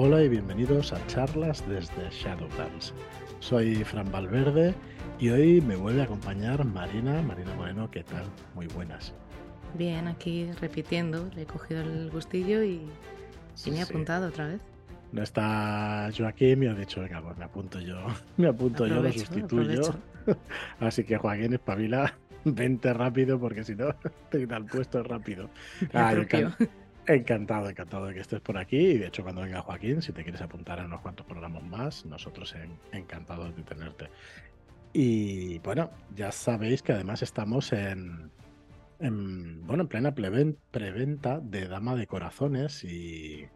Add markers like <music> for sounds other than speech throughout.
Hola y bienvenidos a charlas desde Shadowlands. Soy Fran Valverde y hoy me vuelve a acompañar Marina. Marina Moreno, ¿qué tal? Muy buenas. Bien, aquí repitiendo, le he cogido el gustillo y, me he apuntado otra vez. No está Joaquín, me ha dicho, venga, pues me apunto yo, <laughs> me apunto yo, lo sustituyo. <laughs> Así que Joaquín, espabila, <laughs> vente rápido porque si no te quita el puesto rápido. Ah, encantado, encantado de que estés por aquí. Y de hecho, cuando venga Joaquín, si te quieres apuntar a unos cuantos programas más, nosotros encantados de tenerte. Y bueno, ya sabéis que además estamos en, bueno, en plena preventa de Dama de Corazones y,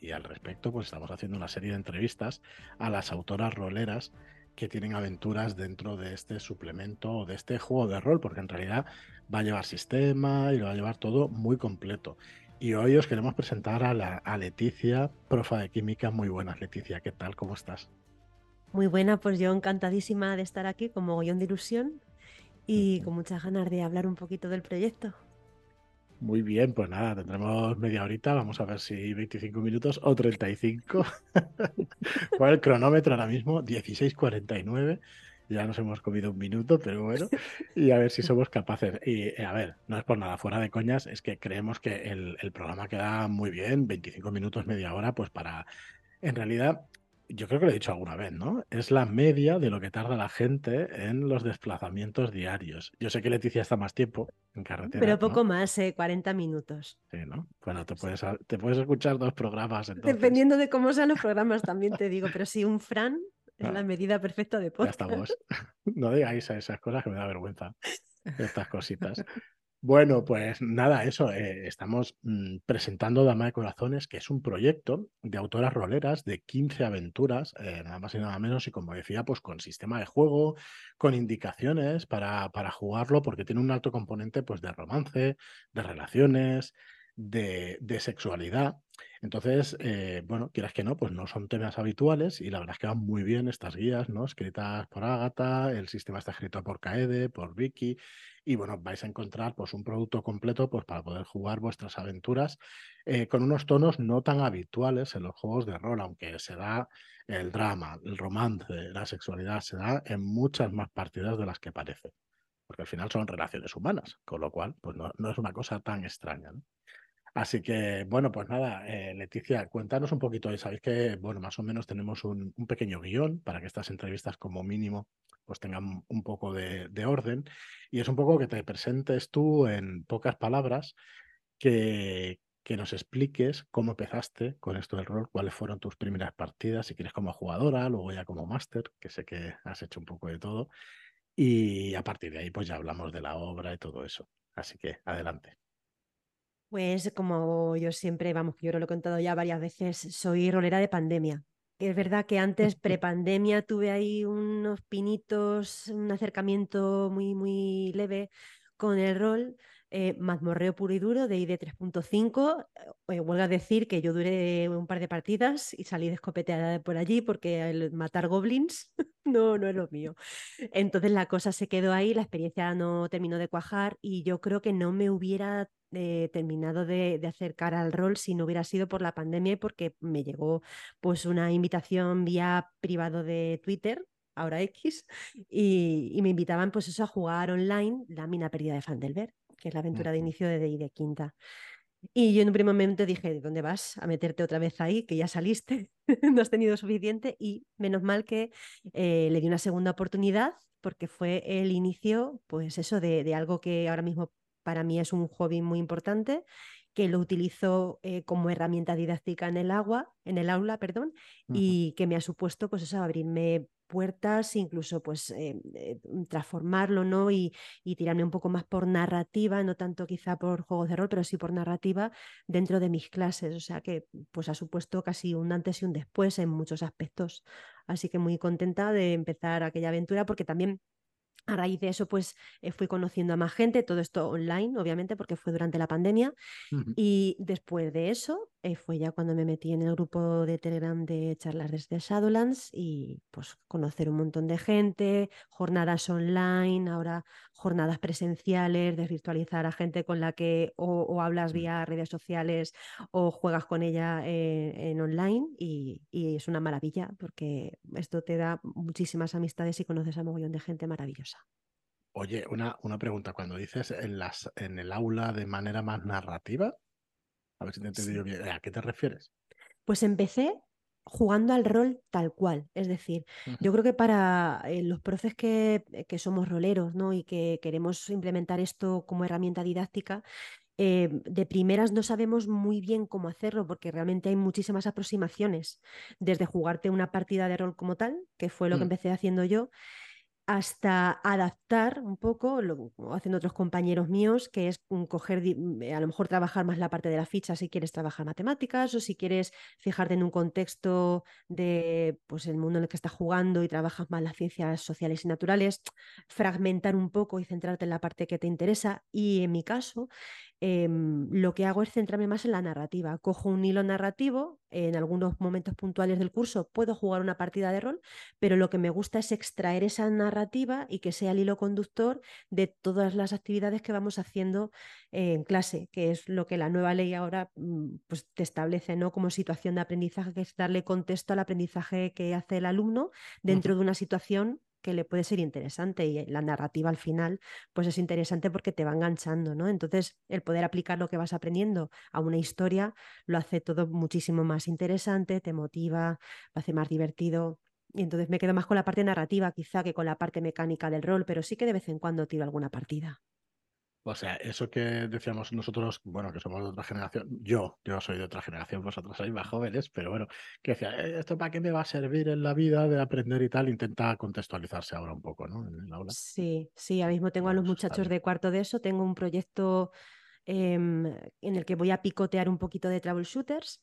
y al respecto pues estamos haciendo una serie de entrevistas a las autoras roleras que tienen aventuras dentro de este suplemento o de este juego de rol, porque en realidad va a llevar sistema y lo va a llevar todo muy completo. Y hoy os queremos presentar a, la, a Leticia, profa de química. Muy buenas, Leticia, ¿qué tal? ¿Cómo estás? Muy buena, pues yo encantadísima de estar aquí como gollón de ilusión y con muchas ganas de hablar un poquito del proyecto. Muy bien, pues nada, tendremos media horita, vamos a ver si 25 minutos o 35. ¿Cuál <laughs> el cronómetro ahora mismo? 16.49. Ya nos hemos comido un minuto, pero bueno, y a ver si somos capaces. Y eh, a ver, no es por nada, fuera de coñas, es que creemos que el, el programa queda muy bien, 25 minutos, media hora, pues para, en realidad, yo creo que lo he dicho alguna vez, ¿no? Es la media de lo que tarda la gente en los desplazamientos diarios. Yo sé que Leticia está más tiempo en carretera. Pero poco más, eh, 40 minutos. Sí, ¿no? Bueno, te puedes, te puedes escuchar dos programas. Entonces. Dependiendo de cómo sean los programas, también te digo, pero si un Fran es ah. la medida perfecta de podcast. Ya estamos. <laughs> <laughs> No digáis esas cosas que me da vergüenza. Estas cositas. Bueno, pues nada, eso, eh, estamos mm, presentando Dama de Corazones, que es un proyecto de autoras roleras de 15 aventuras, eh, nada más y nada menos, y como decía, pues con sistema de juego, con indicaciones para, para jugarlo, porque tiene un alto componente pues, de romance, de relaciones, de, de sexualidad. Entonces, eh, bueno, quieras que no, pues no son temas habituales y la verdad es que van muy bien estas guías, ¿no? Escritas por Agatha, el sistema está escrito por Kaede, por Vicky, y bueno, vais a encontrar pues un producto completo pues para poder jugar vuestras aventuras eh, con unos tonos no tan habituales en los juegos de rol, aunque se da el drama, el romance, la sexualidad, se da en muchas más partidas de las que parece, porque al final son relaciones humanas, con lo cual pues no, no es una cosa tan extraña. ¿no? Así que, bueno, pues nada, eh, Leticia, cuéntanos un poquito. Sabéis que, bueno, más o menos tenemos un, pequeño guion para que estas entrevistas, como mínimo, pues tengan un poco de, orden. Y es un poco que te presentes tú en pocas palabras, que, que nos expliques cómo empezaste con esto del rol, cuáles fueron tus primeras partidas, si quieres como jugadora, luego ya como máster, que sé que has hecho un poco de todo. Y a partir de ahí, pues ya hablamos de la obra y todo eso. Así que adelante. Pues como yo siempre, vamos, yo lo he contado ya varias veces, soy rolera de pandemia. Es verdad que antes, <laughs> prepandemia, tuve ahí unos pinitos, un acercamiento muy, muy leve con el rol, eh, mazmorreo puro y duro de ID 3.5. Eh, huelga decir que yo duré un par de partidas y salí de escopeteada por allí porque el matar goblins <laughs> no, no es lo mío. Entonces la cosa se quedó ahí, la experiencia no terminó de cuajar y yo creo que no me hubiera eh, terminado de, acercar al rol si no hubiera sido por la pandemia y porque me llegó pues una invitación vía privado de Twitter ahora X, y, me invitaban pues a jugar online la mina perdida de Fandelver, que es la aventura de inicio de de Quinta. Y yo en un primer momento dije, ¿dónde vas a meterte otra vez ahí? Que ya saliste, <laughs> no has tenido suficiente y menos mal que eh, le di una segunda oportunidad porque fue el inicio, pues eso, de, de algo que ahora mismo para mí es un hobby muy importante, que lo utilizo eh, como herramienta didáctica en el agua, en el aula, perdón, y que me ha supuesto pues eso, abrirme puertas, incluso pues eh, eh, transformarlo, ¿no? Y, y, tirarme un poco más por narrativa, no tanto quizá por juegos de rol, pero sí por narrativa dentro de mis clases. O sea que pues ha supuesto casi un antes y un después en muchos aspectos. Así que muy contenta de empezar aquella aventura porque también a raíz de eso, pues eh, fui conociendo a más gente, todo esto online, obviamente, porque fue durante la pandemia. Y después de eso, eh, fue ya cuando me metí en el grupo de Telegram de charlas desde Shadowlands y pues conocer un montón de gente, jornadas online, ahora jornadas presenciales, desvirtualizar a gente con la que o, hablas mm. vía redes sociales o juegas con ella eh, en online y, y, es una maravilla porque esto te da muchísimas amistades y conoces a un montón de gente maravillosa. Oye, una, una pregunta. Cuando dices en, las, en el aula de manera más narrativa, a ver si te he entendido bien, ¿a qué te refieres? Pues empecé jugando al rol tal cual. Es decir, yo creo que para eh, los profes que, que, somos roleros ¿no? y que queremos implementar esto como herramienta didáctica, eh, de primeras no sabemos muy bien cómo hacerlo porque realmente hay muchísimas aproximaciones, desde jugarte una partida de rol como tal, que fue lo que mm. empecé haciendo yo, hasta adaptar un poco, lo hacen otros compañeros míos, que es coger, mm, a lo mejor trabajar más la parte de la ficha si quieres trabajar matemáticas o si quieres fijarte en un contexto de pues el mundo en el que estás jugando y trabajas más las ciencias sociales y naturales, <tsk> fragmentar un poco y centrarte en la parte que te interesa. Y en mi caso, Em, lo que hago es centrarme más en la narrativa. Cojo un hilo narrativo, en algunos momentos puntuales del curso puedo jugar una partida de rol, pero lo que me gusta es extraer esa narrativa y que sea el hilo conductor de todas las actividades que vamos haciendo en clase, que es lo que la nueva ley ahora mm, pues, te establece ¿no? como situación de aprendizaje, que es darle contexto al aprendizaje que hace el alumno dentro de una situación que le puede ser interesante y la narrativa al final pues es interesante porque te va enganchando, ¿no? Entonces el poder aplicar lo que vas aprendiendo a una historia lo hace todo muchísimo más interesante, te motiva, lo hace más divertido. Y entonces me quedo más con la parte narrativa quizá que con la parte mecánica del rol, pero sí que de vez en cuando tiro alguna partida. O sea, eso que decíamos nosotros, bueno, que somos de otra generación, yo, yo soy de otra generación, vosotros sois más jóvenes, pero bueno, que decía, eh, ¿esto para qué me va a servir en la vida de aprender y tal? Intenta contextualizarse ahora un poco, ¿no? En el aula. Sí, sí, ahora mismo tengo a los muchachos de cuarto de eso, tengo un proyecto em, en el que voy a picotear un poquito de troubleshooters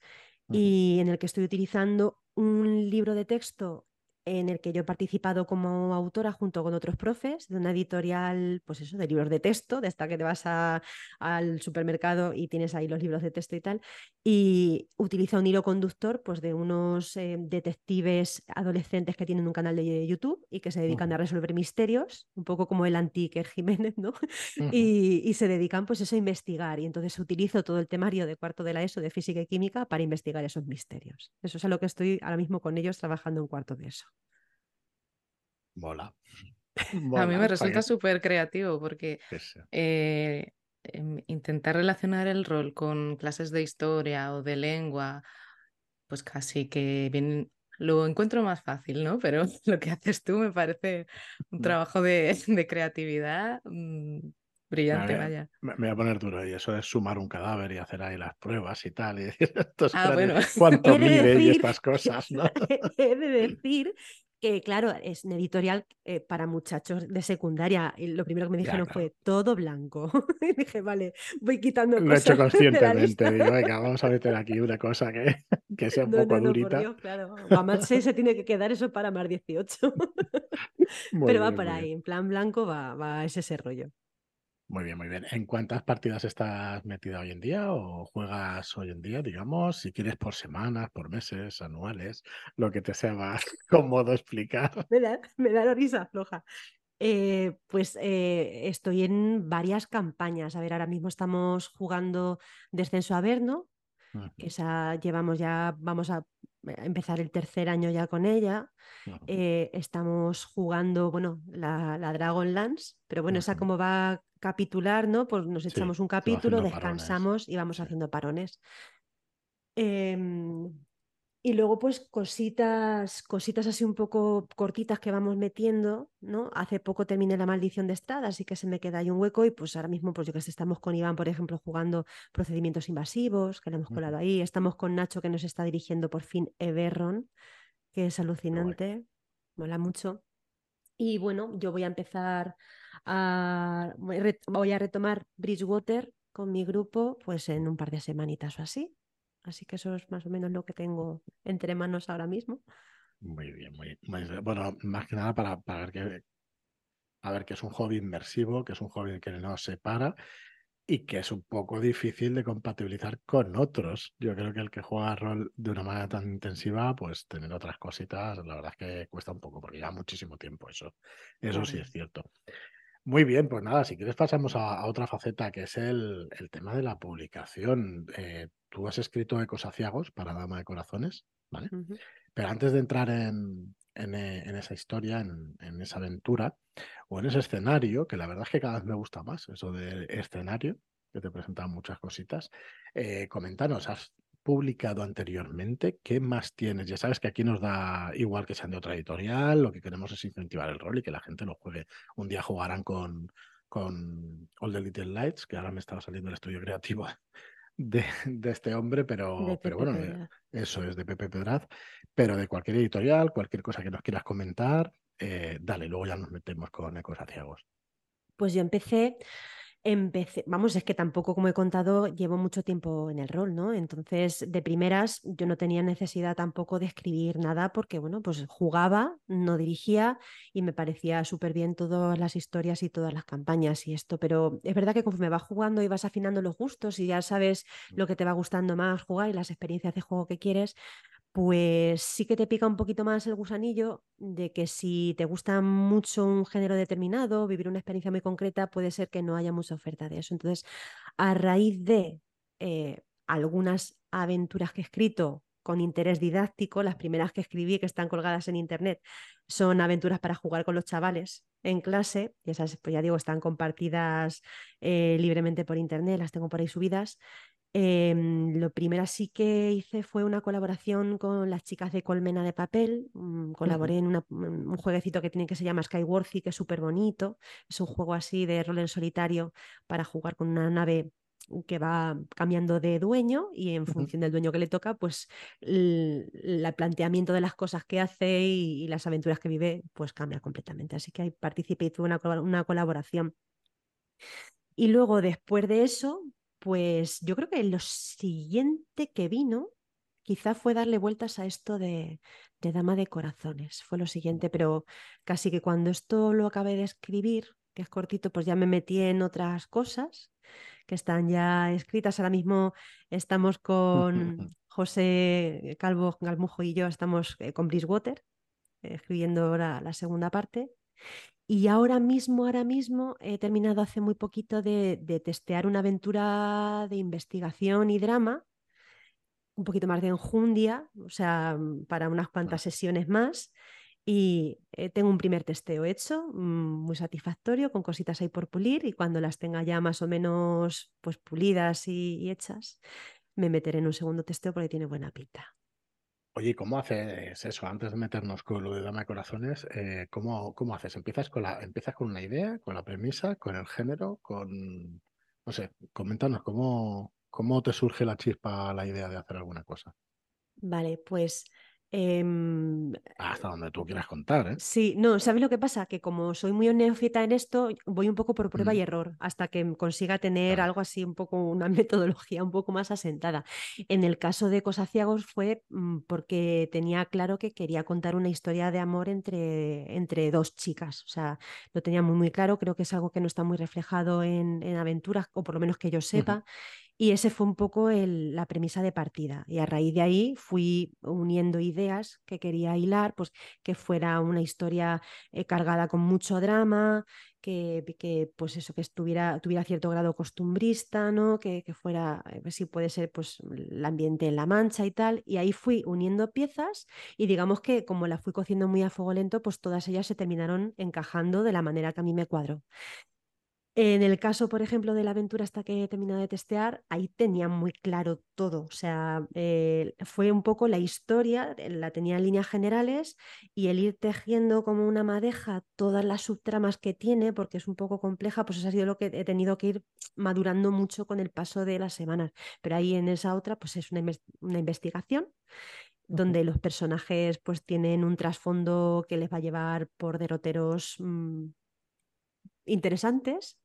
y en el que estoy utilizando un libro de texto en el que yo he participado como autora junto con otros profes de una editorial, pues eso, de libros de texto, de esta que te vas al supermercado y tienes ahí los libros de texto y tal, y utiliza un hilo conductor pues de unos eh, detectives adolescentes que tienen un canal de YouTube y que se dedican a resolver misterios, un poco como el antique Jiménez, ¿no? <laughs> y, y, se dedican pues eso a investigar y entonces utilizo todo el temario de cuarto de la ESO de física y química para investigar esos misterios. Eso es a lo que estoy ahora mismo con ellos trabajando en cuarto de eso. Mola. <laughs> a mí me resulta súper creativo porque eh, em, intentar relacionar el rol con clases de historia o de lengua, pues casi que bien, lo encuentro más fácil, ¿no? Pero <laughs> lo que haces tú me parece un mm. trabajo de, creatividad mm, brillante, vaya. Me, voy a poner duro y eso es sumar un cadáver y hacer ahí las pruebas y tal. Y <laughs> decir, ah, bueno. cuánto mide y estas cosas, ¿no? He de decir que claro, es un editorial eh, para muchachos de secundaria. Y lo primero que me dijeron fue todo blanco. <laughs> y dije, vale, voy quitando Lo he hecho <laughs> conscientemente. Digo, venga, <laughs> vamos a meter aquí una cosa que, que sea un poco no, durita. Dios, claro. más 6 se tiene que quedar eso para más 18. Pero va por ahí, en plan blanco va, va ese, ese rollo. Muy bien, muy bien. ¿En cuántas partidas estás metida hoy en día o juegas hoy en día, digamos, si quieres por semanas, por meses, anuales, lo que te sea más <laughs> cómodo explicar? Me da, me da la risa floja. Eh, pues eh, estoy en varias campañas. A ver, ahora mismo estamos jugando Descenso a Verno, esa llevamos ya, vamos a empezar el tercer año ya con ella. Eh, estamos jugando, bueno, la, la Dragonlance, pero bueno, esa como va capitular, ¿no? Pues nos echamos un capítulo, descansamos y vamos haciendo parones. Em, y luego, pues, cositas, cositas así un poco cortitas que vamos metiendo, ¿no? Hace poco terminé la maldición de Estrada, así que se me queda ahí un hueco. Y pues ahora mismo, pues yo que sé, estamos con Iván, por ejemplo, jugando procedimientos invasivos, que le hemos colado ahí. Estamos con Nacho, que nos está dirigiendo por fin Everron, que es alucinante, mola mucho. Y bueno, yo voy a empezar a. Voy a retomar Bridgewater con mi grupo, pues en un par de semanitas o así. Así que eso es más o menos lo que tengo entre manos ahora mismo. Muy bien, muy bien. Bueno, más que nada para, para ver que a ver que es un hobby inmersivo, que es un hobby que no se para y que es un poco difícil de compatibilizar con otros. Yo creo que el que juega rol de una manera tan intensiva, pues tener otras cositas, la verdad es que cuesta un poco, porque lleva muchísimo tiempo eso. Eso sí es cierto. Muy bien, pues nada, si quieres pasamos a, otra faceta que es el, tema de la publicación. Eh, tú has escrito Ecos Aciagos para Dama de Corazones, ¿vale? Pero antes de entrar en, eh, esa historia, en, esa aventura o en ese escenario, que la verdad es que cada vez me gusta más, eso de escenario, que te presentan muchas cositas. Eh, coméntanos, ¿has publicado anteriormente? ¿Qué más tienes? Ya sabes que aquí nos da igual que sean de otra editorial, lo que queremos es incentivar el rol y que la gente lo juegue. Un día jugarán con, con All the Little Lights, que ahora me estaba saliendo el estudio creativo <laughs> de, este hombre, pero, pero bueno, eh, eso es de Pepe Pedraz, pero de cualquier editorial, cualquier cosa que nos quieras comentar, eh, dale, luego ya nos metemos con Ecos Aciagos. Pues yo empecé empecé, vamos, es que tampoco, como he contado, llevo mucho tiempo en el rol, ¿no? Entonces, de primeras, yo no tenía necesidad tampoco de escribir nada porque, bueno, pues jugaba, no dirigía y me parecía súper bien todas las historias y todas las campañas y esto, pero es verdad que conforme vas jugando y vas afinando los gustos y ya sabes mm. lo que te va gustando más jugar y las experiencias de juego que quieres, pues sí que te pica un poquito más el gusanillo de que si te gusta mucho un género determinado, vivir una experiencia muy concreta, puede ser que no haya mucha oferta de eso. Entonces, a raíz de eh, algunas aventuras que he escrito con interés didáctico, las primeras que escribí que están colgadas en internet son aventuras para jugar con los chavales en clase, y esas, pues ya digo, están compartidas eh, libremente por internet, las tengo por ahí subidas. Em, lo primero sí que hice fue una colaboración con las chicas de Colmena de Papel. Mm, colaboré en un jueguecito que tiene que se llama Skyworthy, que es súper bonito. Es un juego así de rol en solitario para jugar con una nave que va cambiando de dueño y en función del dueño que le toca, pues el, planteamiento de las cosas que hace y, las aventuras que vive, pues cambia completamente. Así que ahí participé y tuve una, una colaboración. Y luego, después de eso, pues yo creo que lo siguiente que vino quizá fue darle vueltas a esto de, Dama de Corazones. Fue lo siguiente, pero casi que cuando esto lo acabé de escribir, que es cortito, pues ya me metí en otras cosas que están ya escritas. Ahora mismo estamos con <laughs> José Calvo Galmujo y yo, estamos eh, con Bridgewater, escribiendo ahora la segunda parte. Y ahora mismo, ahora mismo, he terminado hace muy poquito de, testear una aventura de investigación y drama, un poquito más de enjundia, o sea, mm, para unas cuantas sesiones más. Y eh, tengo un primer testeo hecho, mm, muy satisfactorio, con cositas ahí por pulir. Y cuando las tenga ya más o menos pues, pulidas y hechas, me meteré en un segundo testeo porque tiene buena pinta. Oye, ¿cómo haces eso? Antes de meternos con lo de Dama de Corazones, eh, ¿cómo, ¿cómo, haces? ¿Empiezas con, la, ¿Empiezas con una idea, con la premisa, con el género, con... No sé, coméntanos, ¿cómo, cómo te surge la chispa, la idea de hacer alguna cosa? Vale, pues Em, Hasta donde tú quieras contar, ¿eh? Sí, no, ¿sabes lo que pasa? Que como soy muy neófita en esto, voy un poco por prueba y error hasta que consiga tener algo así, un poco una <laughs> metodología un poco más asentada. En el caso de Cosaciagos fue mm, porque tenía claro que quería contar una historia de amor entre, entre dos chicas. O sea, lo tenía muy, muy claro. Creo que es algo que no está muy reflejado en, aventuras, o por lo menos que yo sepa. Y ese fue un poco la premisa de partida. Y a raíz de ahí fui uniendo ideas que quería hilar, pues que fuera una historia eh, cargada con mucho drama, que, pues eso, que estuviera, tuviera cierto grado costumbrista, ¿no? Que, que fuera, eh, pues si puede ser, pues el ambiente en La Mancha y tal. Y ahí fui uniendo piezas y digamos que como la fui cociendo muy a fuego lento, pues todas ellas se terminaron encajando de la manera que a mí me cuadró. En el caso, por ejemplo, de la aventura hasta que he terminado de testear, ahí tenía muy claro todo. O sea, eh, fue un poco la historia, eh, la tenía en líneas generales y el ir tejiendo como una madeja todas las subtramas que tiene, porque es un poco compleja, pues eso ha sido lo que he tenido que ir madurando mucho con el paso de las semanas. Pero ahí en esa otra, pues es una, investigación donde los personajes pues tienen un trasfondo que les va a llevar por derroteros mm, interesantes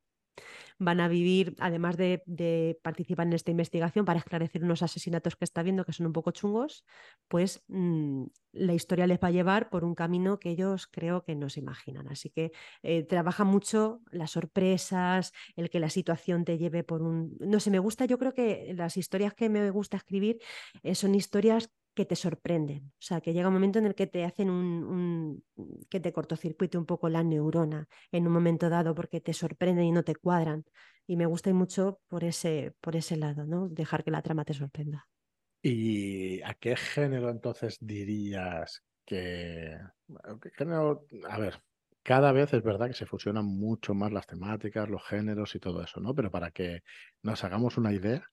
van a vivir, además de, participar en esta investigación para esclarecer unos asesinatos que está viendo que son un poco chungos, pues mm, la historia les va a llevar por un camino que ellos creo que no se imaginan. Así que eh, trabaja mucho las sorpresas, el que la situación te lleve por un... No sé, me gusta, yo creo que las historias que me gusta escribir eh, son historias que te sorprenden. O sea, que llega un momento en el que te hacen un, que te cortocircuite un poco la neurona en un momento dado porque te sorprenden y no te cuadran. Y me gusta mucho por ese, por ese lado, ¿no? Dejar que la trama te sorprenda. ¿Y a qué género entonces dirías que... ¿Qué género? A ver, cada vez es verdad que se fusionan mucho más las temáticas, los géneros y todo eso, ¿no? Pero para que nos hagamos una idea,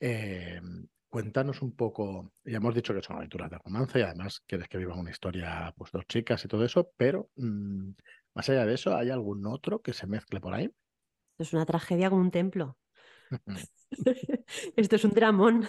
eh, cuéntanos un poco, ya hemos dicho que son aventuras de romance y además quieres que vivan una historia, pues dos chicas y todo eso, pero mm, más allá de eso, ¿hay algún otro que se mezcle por ahí? Es una tragedia con un templo. <laughs> <laughs> Esto es un dramón.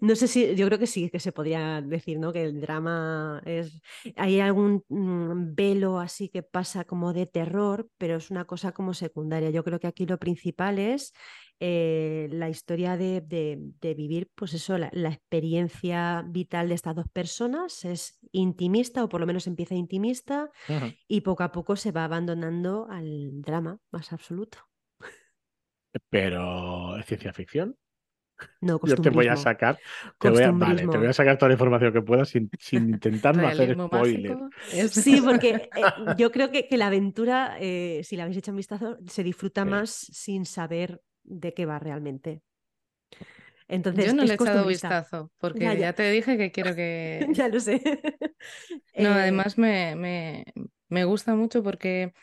No sé si, yo creo que sí, que se podría decir, ¿no? Que el drama es. Hay algún mm, velo así que pasa como de terror, pero es una cosa como secundaria. Yo creo que aquí lo principal es eh, la historia de, vivir, pues eso, la, experiencia vital de estas dos personas es intimista, o por lo menos empieza intimista, y poco a poco se va abandonando al drama más absoluto. Pero, ¿es ciencia ficción? No, Yo te voy a sacar, te voy a, vale, te voy a sacar toda la información que pueda sin, sin intentar no hacer spoiler. Sí, <laughs> porque eh, yo creo que, que la aventura, eh, si la habéis hecho un vistazo, se disfruta más sin saber de qué va realmente. Entonces, Yo no le he echado vistazo, porque ya, te dije que quiero que... <laughs> ya lo sé. <laughs> no, eh, además me, me, me gusta mucho porque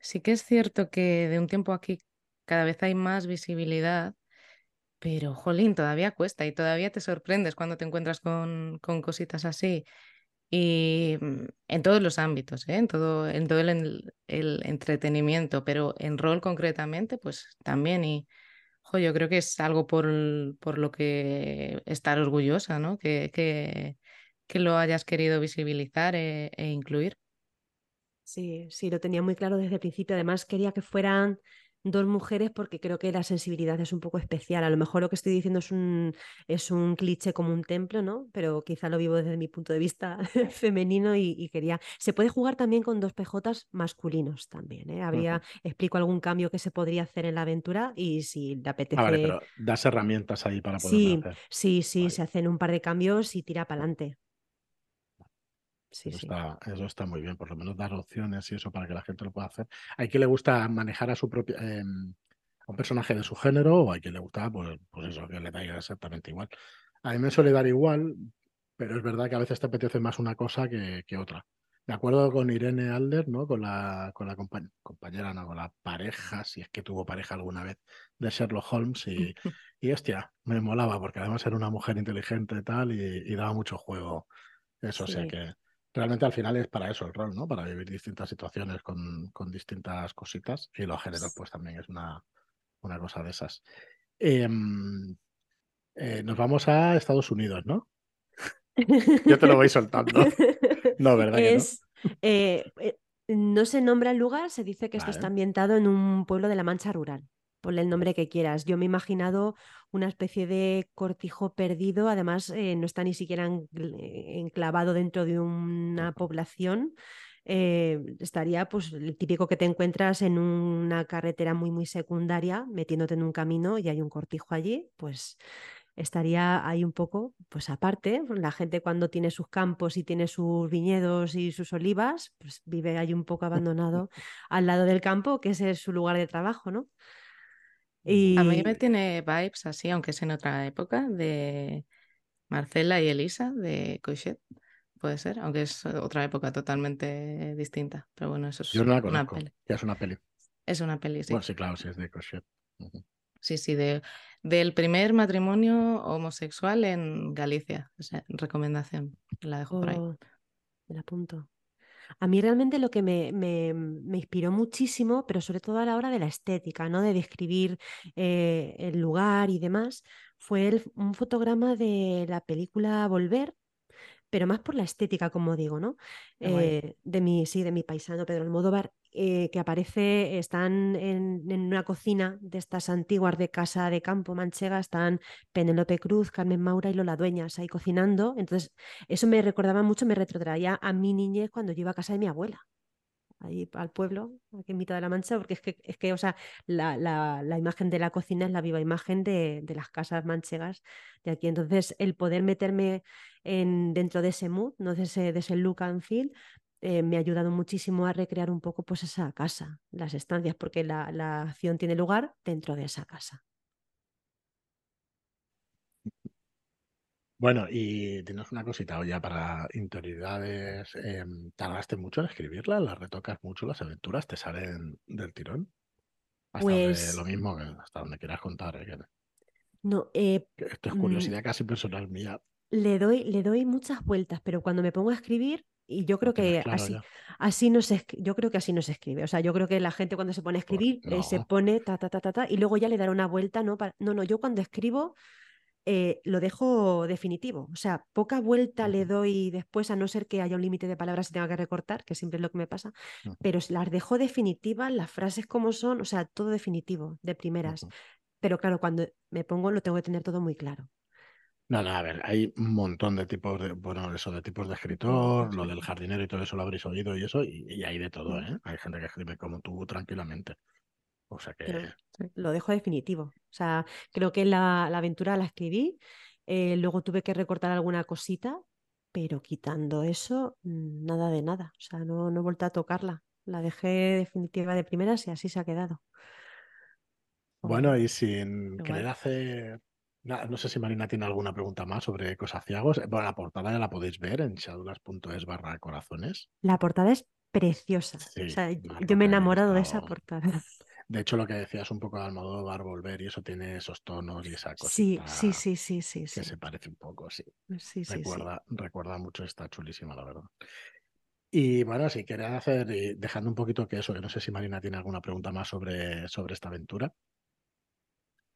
sí que es cierto que de un tiempo aquí cada vez hay más visibilidad, pero jolín, todavía cuesta y todavía te sorprendes cuando te encuentras con, con cositas así. Y mm, en todos los ámbitos, ¿eh? en todo, en todo el, el, entretenimiento, pero en rol concretamente, pues también. Y yo creo que es algo por, por lo que estar orgullosa, ¿no? Que, que, que lo hayas querido visibilizar e, e, incluir. Sí, sí, lo tenía muy claro desde el principio. Además, quería que fueran dos mujeres porque creo que la sensibilidad es un poco especial. A lo mejor lo que estoy diciendo es un, es un cliché como un templo, ¿no? Pero quizá lo vivo desde mi punto de vista <laughs> femenino y, quería... Se puede jugar también con dos PJs masculinos también, ¿eh? Habría, explico algún cambio que se podría hacer en la aventura y si le apetece... Ah, vale, pero das herramientas ahí para poder sí, hacer. Sí, sí, se hacen un par de cambios y tira para adelante eso, Está, eso está muy bien, por lo menos dar opciones y eso para que la gente lo pueda hacer. Hay que le gusta manejar a su propia em, a un personaje de su género o hay que le gusta, pues, pues eso, que le da exactamente igual. A mí me suele dar igual, pero es verdad que a veces te apetece más una cosa que, que otra. De acuerdo con Irene Alder, ¿no? Con la, con la compañera, no, con la pareja, si es que tuvo pareja alguna vez, de Sherlock Holmes. Y, <laughs> y hostia, me molaba, porque además era una mujer inteligente y tal, y, daba mucho juego. Eso, o sea que realmente al final es para eso el rol, ¿no? Para vivir distintas situaciones con, con distintas cositas y los géneros pues también es una, una cosa de esas. Em, eh, nos vamos a Estados Unidos, ¿no? Yo te lo voy soltando. <laughs> No, ¿verdad? Es, no? Eh, eh, no se nombra el lugar, se dice que esto está ambientado en un pueblo de la Mancha rural ponle el nombre que quieras. Yo me he imaginado una especie de cortijo perdido, además eh, no está ni siquiera enclavado dentro de una población. Eh, estaría pues el típico que te encuentras en una carretera muy muy secundaria metiéndote en un camino y hay un cortijo allí pues estaría ahí un poco pues aparte la gente cuando tiene sus campos y tiene sus viñedos y sus olivas pues vive ahí un poco <laughs> abandonado al lado del campo que ese es su lugar de trabajo no a mí me tiene vibes así, aunque es en otra época, de Marcela y Elisa de Cochet. Puede ser, aunque es otra época totalmente distinta. Pero bueno, eso es Yo no la conozco, una peli. Ya es una peli. Es una peli, sí. Bueno, sí, claro, sí es de Cochet. Sí, sí, de, del primer matrimonio homosexual en Galicia. O sea, recomendación. La dejo por ahí. Oh, me la apunto. A mí realmente lo que me, inspiró muchísimo, pero sobre todo a la hora de la estética, ¿no? de describir eh, el lugar y demás, fue un fotograma de la película Volver, pero más por la estética, como digo, ¿no? Eh, de mi, sí, de mi paisano Pedro Almodóvar, eh, que aparece, están en, una cocina de estas antiguas de casa de campo manchega, están Penélope Cruz, Carmen Maura y Lola Dueñas ahí cocinando. Entonces, eso me recordaba mucho, me retrotraía a mi niñez cuando yo iba a casa de mi abuela ahí al pueblo, aquí en mitad de la Mancha, porque es que, es que o sea, la, la, imagen de la cocina es la viva imagen de, de, las casas manchegas de aquí. Entonces, el poder meterme en, dentro de ese mood, ¿no? de, ese, de ese look and feel, eh, me ha ayudado muchísimo a recrear un poco pues, esa casa, las estancias, porque la, la acción tiene lugar dentro de esa casa. Bueno, y tienes una cosita ya para interioridades. Em, ¿Tardaste mucho en escribirla? ¿Las retocas mucho? ¿Las aventuras te salen del tirón? Hasta pues... lo mismo, hasta donde quieras contar. ¿eh? No, eh, Esto es curiosidad mm, casi personal mía. Le doy, le doy muchas vueltas, pero cuando me pongo a escribir, y yo creo que así, así no se, yo creo que así no se escribe. O sea, yo creo que la gente cuando se pone a pues escribir eh, se pone ta, ta, ta, ta, ta, y luego ya le dará una vuelta, ¿no? no, no, yo cuando escribo eh, lo dejo definitivo. O sea, poca vuelta le doy después, a no ser que haya un límite de palabras y tenga que recortar, que siempre es lo que me pasa, pero las dejo definitivas, las frases como son, o sea, todo definitivo, de primeras. Pero claro, cuando me pongo lo tengo que tener todo muy claro. No, no, a ver, hay un montón de tipos de, bueno, eso de tipos de escritor, lo del jardinero y todo eso lo habréis oído y eso, y, hay de todo, ¿eh? Hay gente que escribe como tú tranquilamente. O sea que. lo dejo definitivo. O sea, creo que la, aventura la escribí. Eh, luego tuve que recortar alguna cosita, pero quitando eso, mm, nada de nada. O sea, no, no he vuelto a tocarla. La dejé definitiva de primeras y así se ha quedado. Bueno, y sin querer hacer. No, sé si Marina tiene alguna pregunta más sobre cosas ciegos. Bueno, la portada ya la podéis ver en shadulas.es barra corazones. La portada es preciosa. o sea, yo me he enamorado de esa portada. <laughs> De hecho, lo que decías un poco de Almodóvar, volver, y eso tiene esos tonos y esa cosa. Sí, sí, sí, sí, sí. Que se parece un poco, sí. sí, recuerda, recuerda mucho, está chulísima, la verdad. Y bueno, si queréis hacer, dejando un poquito que eso, que no sé si Marina tiene alguna pregunta más sobre, sobre esta aventura.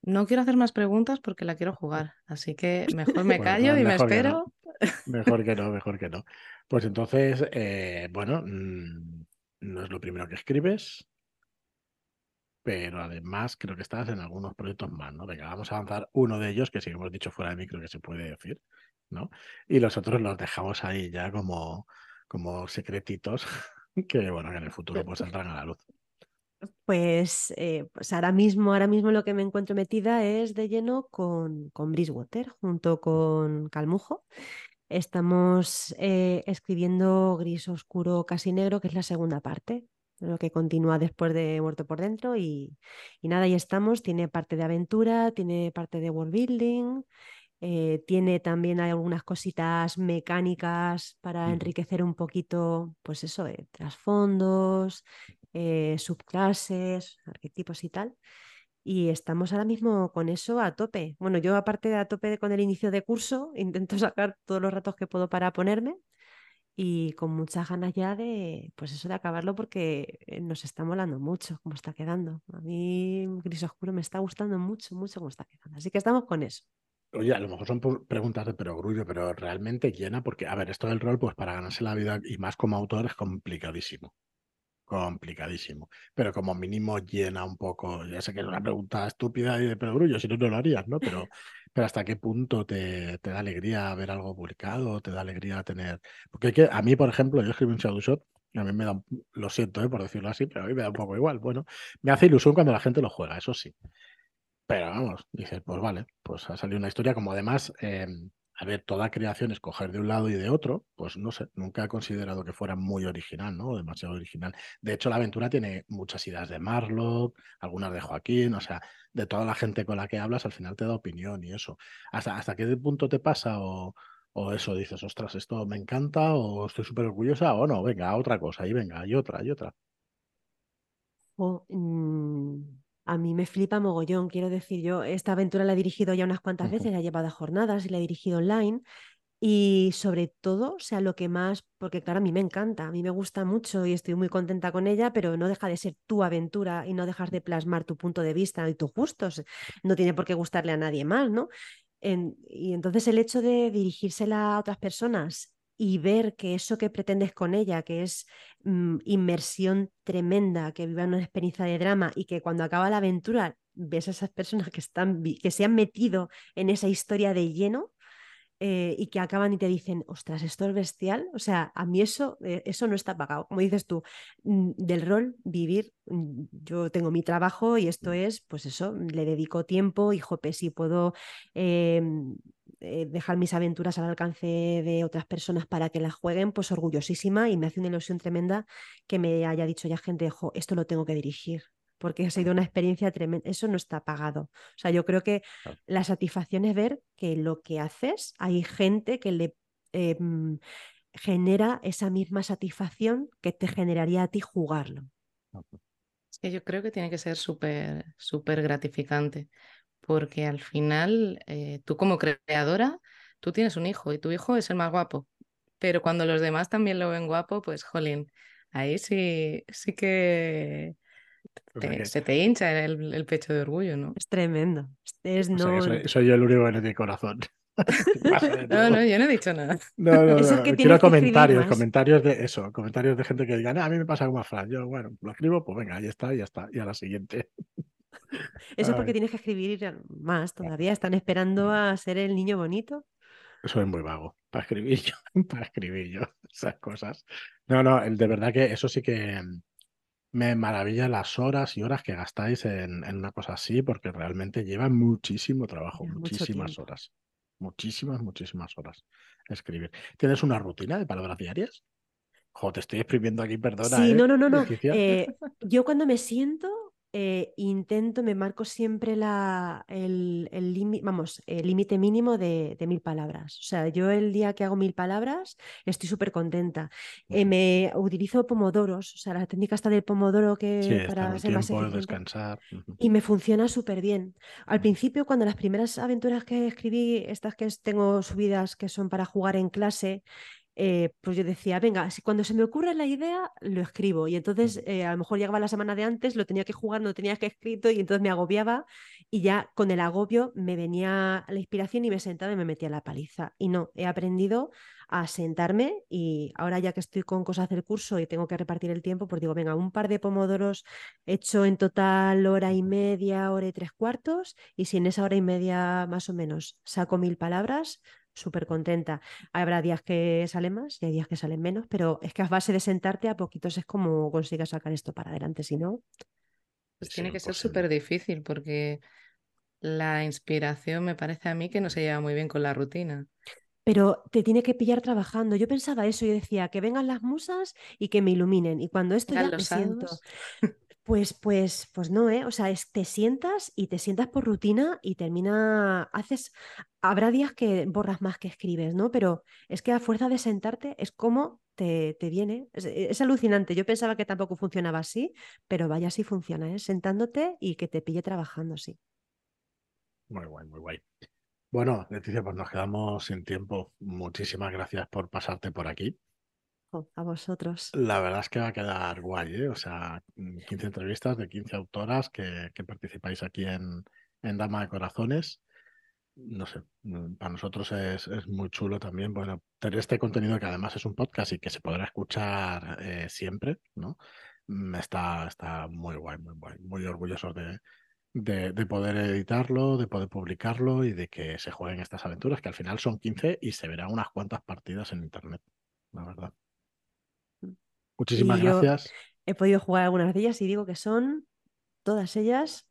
No quiero hacer más preguntas porque la quiero jugar, así que mejor me callo y me espero. <laughs> Mejor que no, mejor que no. Pues entonces, eh, bueno, mm, no es lo primero que escribes, pero además creo que estás en algunos proyectos más, ¿no? Venga, vamos a avanzar uno de ellos, que sí hemos dicho fuera de micro que se puede decir, ¿no? Y los otros los dejamos ahí ya como, como secretitos <laughs> que, bueno, en el futuro pues saldrán a la luz. Pues, eh, pues ahora mismo, ahora mismo lo que me encuentro metida es de lleno con, con Bridgewater, junto con Calmujo. Estamos eh, escribiendo Gris Oscuro Casi Negro, que es la segunda parte lo que continúa después de Muerto por Dentro. Y, nada, ahí estamos. Tiene parte de aventura, tiene parte de world building, eh, tiene también algunas cositas mecánicas para enriquecer un poquito, pues eso, eh, trasfondos, eh, subclases, arquetipos y tal. Y estamos ahora mismo con eso a tope. Bueno, yo aparte de a tope con el inicio de curso, <laughs> intento sacar todos los ratos que puedo para ponerme y con muchas ganas ya de, pues eso, de acabarlo porque eh, nos está molando mucho cómo está quedando. A mí Gris Oscuro me está gustando mucho, mucho cómo está quedando. Así que estamos con eso. Oye, a lo mejor son preguntas de perogrullo, pero realmente llena porque, a ver, esto del rol, pues para ganarse la vida y más como autor es complicadísimo complicadísimo. Pero como mínimo llena un poco, ya sé que es una pregunta estúpida y de perogrullo, si no, no lo harías, ¿no? Pero, pero hasta qué punto te, da alegría ver algo publicado, te da alegría tener... Porque que, a mí, por ejemplo, yo escribí un shadow shot a mí me da, lo siento, ¿eh? por decirlo así, pero a mí me da un poco igual. Bueno, me hace ilusión cuando la gente lo juega, eso sí. Pero vamos, dices, pues vale, pues ha salido una historia como además... Em, a ver, toda creación es coger de un lado y de otro, pues no sé, nunca he considerado que fuera muy original, ¿no? Demasiado original. De hecho, la aventura tiene muchas ideas de Marlock, algunas de Joaquín, o sea, de toda la gente con la que hablas, al final te da opinión y eso. ¿Hasta, hasta qué punto te pasa o, o eso dices, ostras, esto me encanta o estoy súper orgullosa o no, venga, otra cosa y venga, hay otra, hay otra? O, a mí me flipa mogollón, quiero decir, yo esta aventura la he dirigido ya unas cuantas veces, la he llevado a jornadas y la he dirigido online. Y sobre todo, o sea, lo que más, porque claro, a mí me encanta, a mí me gusta mucho y estoy muy contenta con ella, pero no deja de ser tu aventura y no dejas de plasmar tu punto de vista y tus gustos. No tiene por qué gustarle a nadie más, ¿no? y entonces el hecho de dirigírsela a otras personas y ver que eso que pretendes con ella, que es mm, inmersión tremenda, que vivan una experiencia de drama y que cuando acaba la aventura ves a esas personas que, están, que se han metido en esa historia de lleno, eh, y que acaban y te dicen, ostras, esto es bestial. O sea, a mí eso, eh, eso no está pagado. Como dices tú, mm, del rol, vivir, mm, yo tengo mi trabajo y esto es, pues eso, le dedico tiempo y, jope, si puedo em, eh, dejar mis aventuras al alcance de otras personas para que las jueguen, pues orgullosísima y me hace una ilusión tremenda que me haya dicho ya gente, jo, esto lo tengo que dirigir porque ha sido una experiencia tremenda. Eso no está pagado. O sea, yo creo que la satisfacción es ver que lo que haces, hay gente que le em, genera esa misma satisfacción que te generaría a ti jugarlo. Es que yo creo que tiene que ser súper, súper gratificante, porque al final eh, tú como creadora, tú tienes un hijo y tu hijo es el más guapo, pero cuando los demás también lo ven guapo, pues jolín, ahí sí, sí que se te hincha el, pecho de orgullo, ¿no? Es tremendo. Es no... soy, yo el único que no tiene corazón. <laughs> <laughs> no, no, yo no he dicho nada. No, no, no. Quiero comentarios, comentarios de eso, comentarios de gente que diga, a mí me pasa como a Fran. Yo, bueno, lo escribo, pues venga, ahí está, ya está, y a la siguiente. Eso es porque tienes que escribir más todavía. Están esperando a ser el niño bonito. Eso es muy vago. Para escribir yo, <laughs> para escribir yo esas cosas. No, no, de verdad que eso sí que me maravilla las horas y horas que gastáis en, una cosa así, porque realmente lleva muchísimo trabajo, muchísimas horas. Muchísimas, muchísimas horas escribir. ¿Tienes una rutina de palabras diarias? Jo, te estoy escribiendo aquí, perdona. Sí, ¿eh? no, no, no, no. Eh, <laughs> yo cuando me siento, eh, intento, me marco siempre la, el, límite, vamos, el límite mínimo de, mil palabras. O sea, yo el día que hago mil palabras estoy súper contenta. Eh, me utilizo pomodoros, o sea, la técnica está del pomodoro que para ser más descansar. Y me funciona súper bien. Al principio, cuando las primeras aventuras que escribí, estas que tengo subidas que son para jugar en clase, eh, pues yo decía, venga, si cuando se me ocurre la idea, lo escribo. Y entonces eh, a lo mejor llegaba la semana de antes, lo tenía que jugar, no tenía que escrito, y entonces me agobiaba y ya con el agobio me venía la inspiración y me sentaba y me metía la paliza. Y no, he aprendido a sentarme y ahora ya que estoy con cosas del curso y tengo que repartir el tiempo, pues digo, venga, un par de pomodoros hecho en total hora y media, hora y tres cuartos, y si en esa hora y media más o menos saco mil palabras, súper contenta. Habrá días que salen más y hay días que salen menos, pero es que a base de sentarte a poquitos es como consigas sacar esto para adelante, si no... Pues tiene que ser súper difícil porque la inspiración me parece a mí que no se lleva muy bien con la rutina. Pero te tiene que pillar trabajando. Yo pensaba eso, yo decía que vengan las musas y que me iluminen. Y cuando esto ya me siento, <laughs> Pues, pues, pues no, ¿eh? O sea, es, te sientas y te sientas por rutina y termina, haces, habrá días que borras más que escribes, ¿no? Pero es que a fuerza de sentarte es como te, te viene. Es, alucinante. Yo pensaba que tampoco funcionaba así, pero vaya, sí funciona, ¿eh? Sentándote y que te pille trabajando, sí. Muy guay, muy guay. Bueno, Leticia, pues nos quedamos sin tiempo. Muchísimas gracias por pasarte por aquí a vosotros. La verdad es que va a quedar guay, ¿eh? O sea, 15 mm, entrevistas de 15 autoras que, participáis aquí en, Dama de Corazones. No sé, mm, para nosotros es, muy chulo también, bueno, tener este contenido que además es un podcast y que se podrá escuchar eh, siempre, ¿no? Mm, está, está muy guay, muy guay, muy orgullosos de, de, poder editarlo, de poder publicarlo y de que se jueguen estas aventuras, que al final son 15 y se verán unas cuantas partidas en internet, la verdad. Muchísimas gracias. He podido jugar algunas de ellas y digo que son todas ellas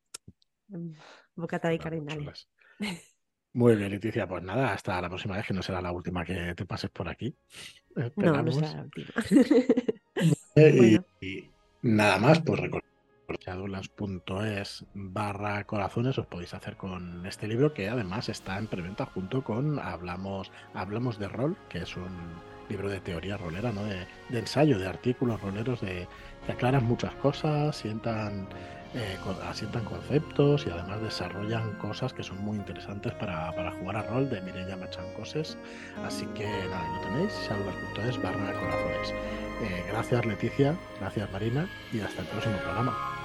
mm, bocata de cardinales. Muy bien, Leticia. Pues nada, hasta la próxima vez, que no será la última que te pases por aquí. No, no será la última. <laughs> y, nada más, pues recordad chadulas.es barra corazones os podéis hacer con este libro que además está en preventa junto con Hablamos, Hablamos de Rol, que es un libro de teoría rolera, ¿no? de, ensayo, de artículos roleros de, que aclaran muchas cosas, sientan, eh, asientan conceptos y además desarrollan cosas que son muy interesantes para, jugar a rol de Mireya Machancoses. Así que nada, lo tenéis, es barra corazones. Eh, gracias Leticia, gracias Marina y hasta el próximo programa.